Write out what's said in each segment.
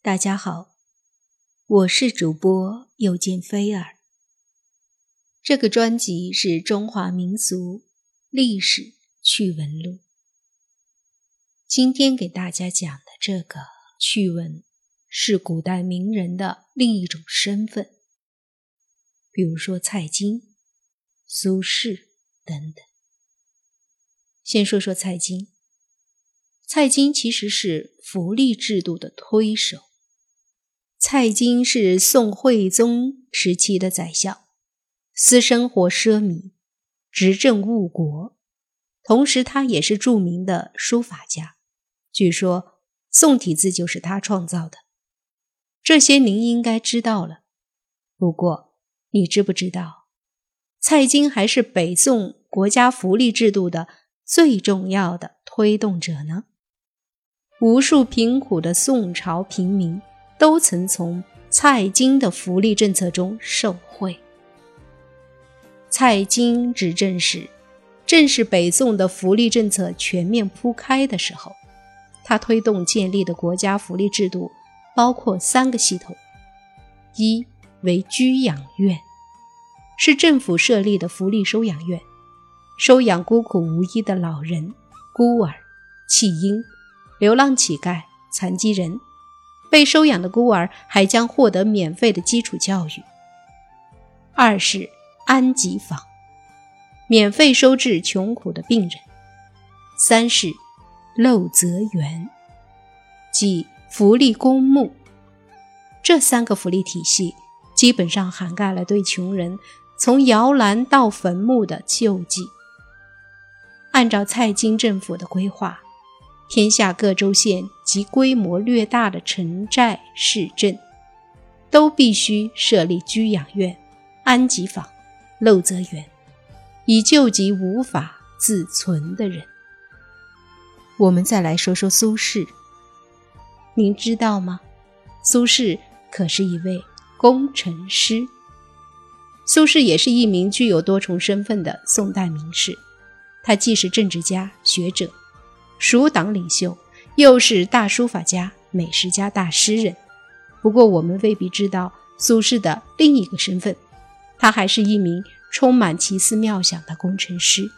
大家好，我是主播又见菲儿。这个专辑是中华民俗历史趣闻录。今天给大家讲的这个趣闻，是古代名人的另一种身份，比如说蔡京、苏轼等等。先说说蔡京。蔡京其实是福利制度的推手。蔡京是宋徽宗时期的宰相，私生活奢靡，执政误国，同时他也是著名的书法家。据说宋体字就是他创造的，这些您应该知道了。不过，你知不知道，蔡京还是北宋国家福利制度的最重要的推动者呢？无数贫苦的宋朝平民。都曾从蔡京的福利政策中受惠。蔡京执政时，正是北宋的福利政策全面铺开的时候。他推动建立的国家福利制度包括三个系统：一为居养院，是政府设立的福利收养院，收养孤苦无依的老人、孤儿、弃婴、流浪乞丐、残疾人。被收养的孤儿还将获得免费的基础教育。二是安吉坊，免费收治穷苦的病人。三是陋泽园，即福利公墓。这三个福利体系基本上涵盖了对穷人从摇篮到坟墓的救济。按照蔡京政府的规划。天下各州县及规模略大的城寨市镇，都必须设立居养院、安吉坊、陋泽园，以救济无法自存的人。我们再来说说苏轼，您知道吗？苏轼可是一位工程师。苏轼也是一名具有多重身份的宋代名士，他既是政治家、学者。蜀党领袖，又是大书法家、美食家、大诗人。不过，我们未必知道苏轼的另一个身份，他还是一名充满奇思妙想的工程师。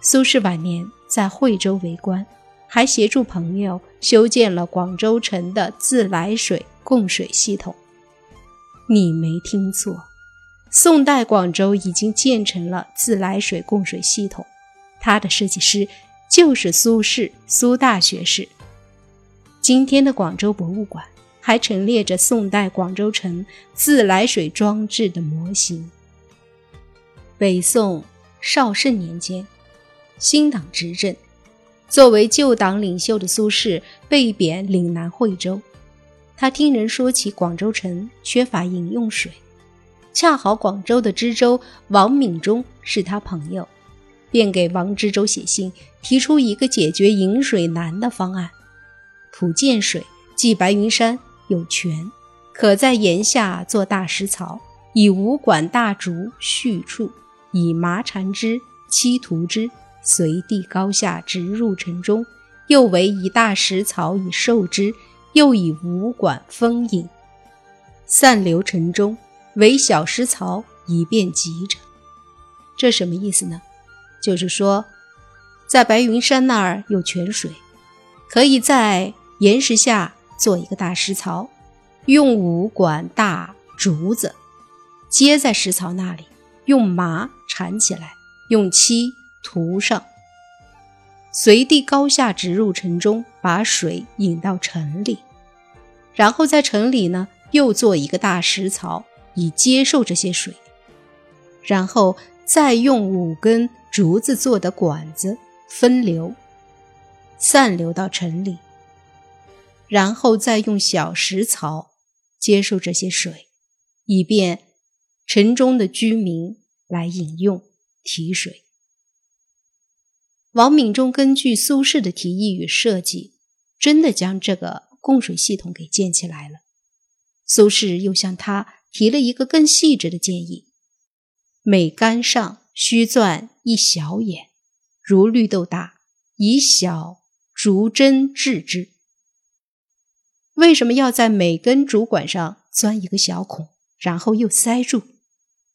苏轼晚年在惠州为官，还协助朋友修建了广州城的自来水供水系统。你没听错，宋代广州已经建成了自来水供水系统，他的设计师。就是苏轼，苏大学士。今天的广州博物馆还陈列着宋代广州城自来水装置的模型。北宋绍圣年间，新党执政，作为旧党领袖的苏轼被贬岭南惠州。他听人说起广州城缺乏饮用水，恰好广州的知州王敏忠是他朋友。便给王知州写信，提出一个解决饮水难的方案：普建水，即白云山有泉，可在岩下做大石槽，以五管大竹蓄处，以麻缠之，漆涂之，随地高下直入城中。又为以大石槽以受之，又以五管封引，散流城中，为小石槽以便急者。这什么意思呢？就是说，在白云山那儿有泉水，可以在岩石下做一个大石槽，用五管大竹子接在石槽那里，用麻缠起来，用漆涂上，随地高下直入城中，把水引到城里，然后在城里呢又做一个大石槽，以接受这些水，然后再用五根。竹子做的管子分流，散流到城里，然后再用小石槽接受这些水，以便城中的居民来饮用提水。王敏忠根据苏轼的提议与设计，真的将这个供水系统给建起来了。苏轼又向他提了一个更细致的建议：每杆上。须钻一小眼，如绿豆大，以小竹针制之。为什么要在每根竹管上钻一个小孔，然后又塞住？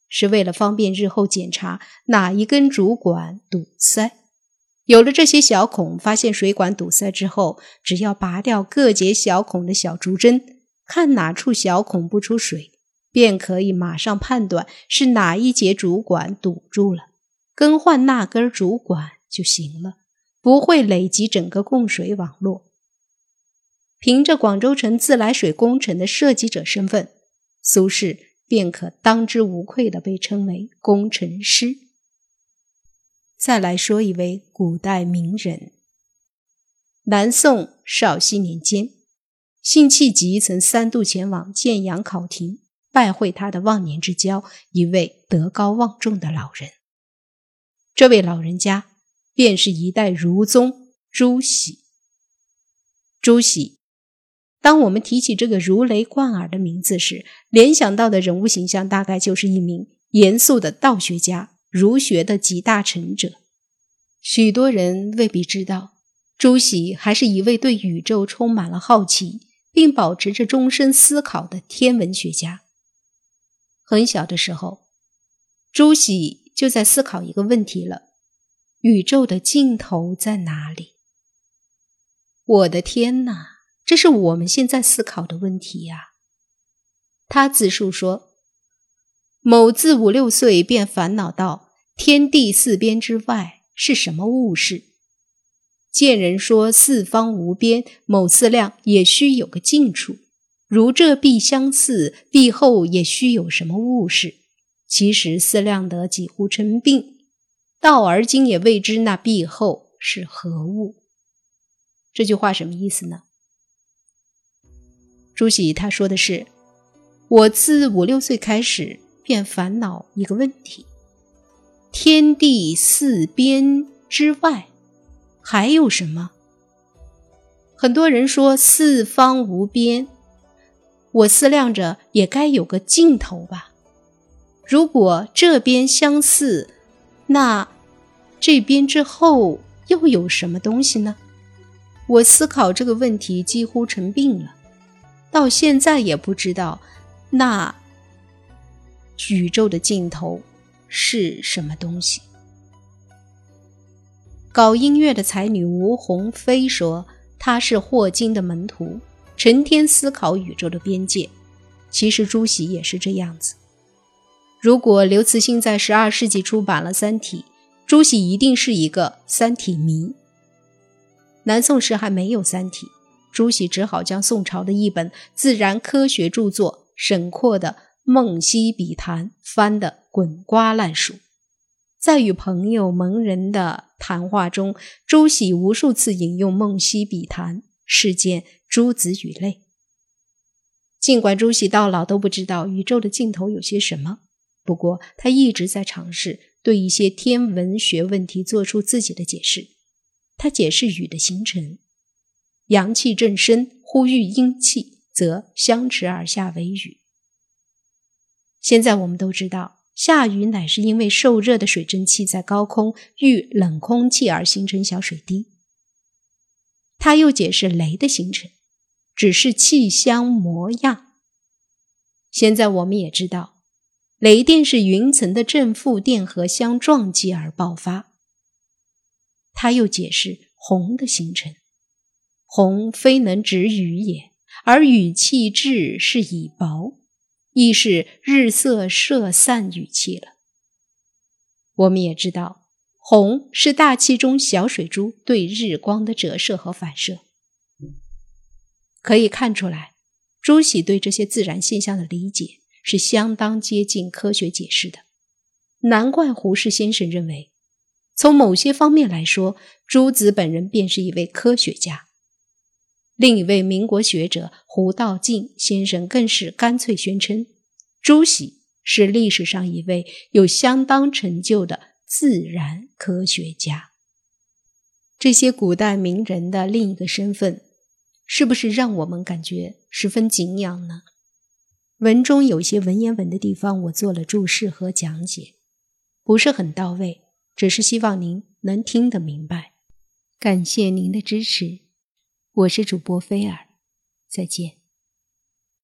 是为了方便日后检查哪一根竹管堵塞。有了这些小孔，发现水管堵塞之后，只要拔掉各节小孔的小竹针，看哪处小孔不出水，便可以马上判断是哪一节主管堵住了，更换那根主管就行了，不会累积整个供水网络。凭着广州城自来水工程的设计者身份，苏轼便可当之无愧地被称为工程师。再来说一位古代名人。南宋绍熙年间，辛弃疾曾三度前往建阳考亭，拜会他的忘年之交，一位德高望重的老人。这位老人家便是一代儒宗朱熹。朱熹，当我们提起这个如雷贯耳的名字时，联想到的人物形象大概就是一名严肃的道学家。儒学的集大成者，许多人未必知道，朱熹还是一位对宇宙充满了好奇，并保持着终身思考的天文学家。很小的时候，朱熹就在思考一个问题了：宇宙的尽头在哪里？我的天哪，这是我们现在思考的问题呀！他自述说。某自五六岁便烦恼道：“天地四边之外是什么物事？”见人说四方无边，某思量也须有个尽处。如这壁相似，壁后也须有什么物事？其实思量得几乎成病，到而今也未知那壁后是何物。这句话什么意思呢？朱熹他说的是：“我自五六岁开始。”便烦恼一个问题：天地四边之外还有什么？很多人说四方无边，我思量着也该有个尽头吧。如果这边相似，那这边之后又有什么东西呢？我思考这个问题几乎成病了，到现在也不知道那。宇宙的尽头是什么东西？搞音乐的才女吴鸿飞说：“她是霍金的门徒，成天思考宇宙的边界。”其实朱熹也是这样子。如果刘慈欣在十二世纪出版了《三体》，朱熹一定是一个《三体》迷。南宋时还没有《三体》，朱熹只好将宋朝的一本自然科学著作沈括的。《梦溪笔谈》翻得滚瓜烂熟，在与朋友蒙人的谈话中，朱熹无数次引用《梦溪笔谈》，事件诸子与类。尽管朱熹到老都不知道宇宙的尽头有些什么，不过他一直在尝试对一些天文学问题做出自己的解释。他解释雨的形成：阳气正深，呼吁阴气，则相持而下为雨。现在我们都知道，下雨乃是因为受热的水蒸气在高空遇冷空气而形成小水滴。他又解释雷的形成，只是气相模样。现在我们也知道，雷电是云层的正负电荷相撞击而爆发。他又解释虹的形成，虹非能止雨也，而雨气至是以薄。亦是日色射散雨气了。我们也知道，红是大气中小水珠对日光的折射和反射。可以看出来，朱熹对这些自然现象的理解是相当接近科学解释的。难怪胡适先生认为，从某些方面来说，朱子本人便是一位科学家。另一位民国学者胡道进先生更是干脆宣称，朱熹是历史上一位有相当成就的自然科学家。这些古代名人的另一个身份，是不是让我们感觉十分敬仰呢？文中有些文言文的地方，我做了注释和讲解，不是很到位，只是希望您能听得明白。感谢您的支持。我是主播菲尔，再见。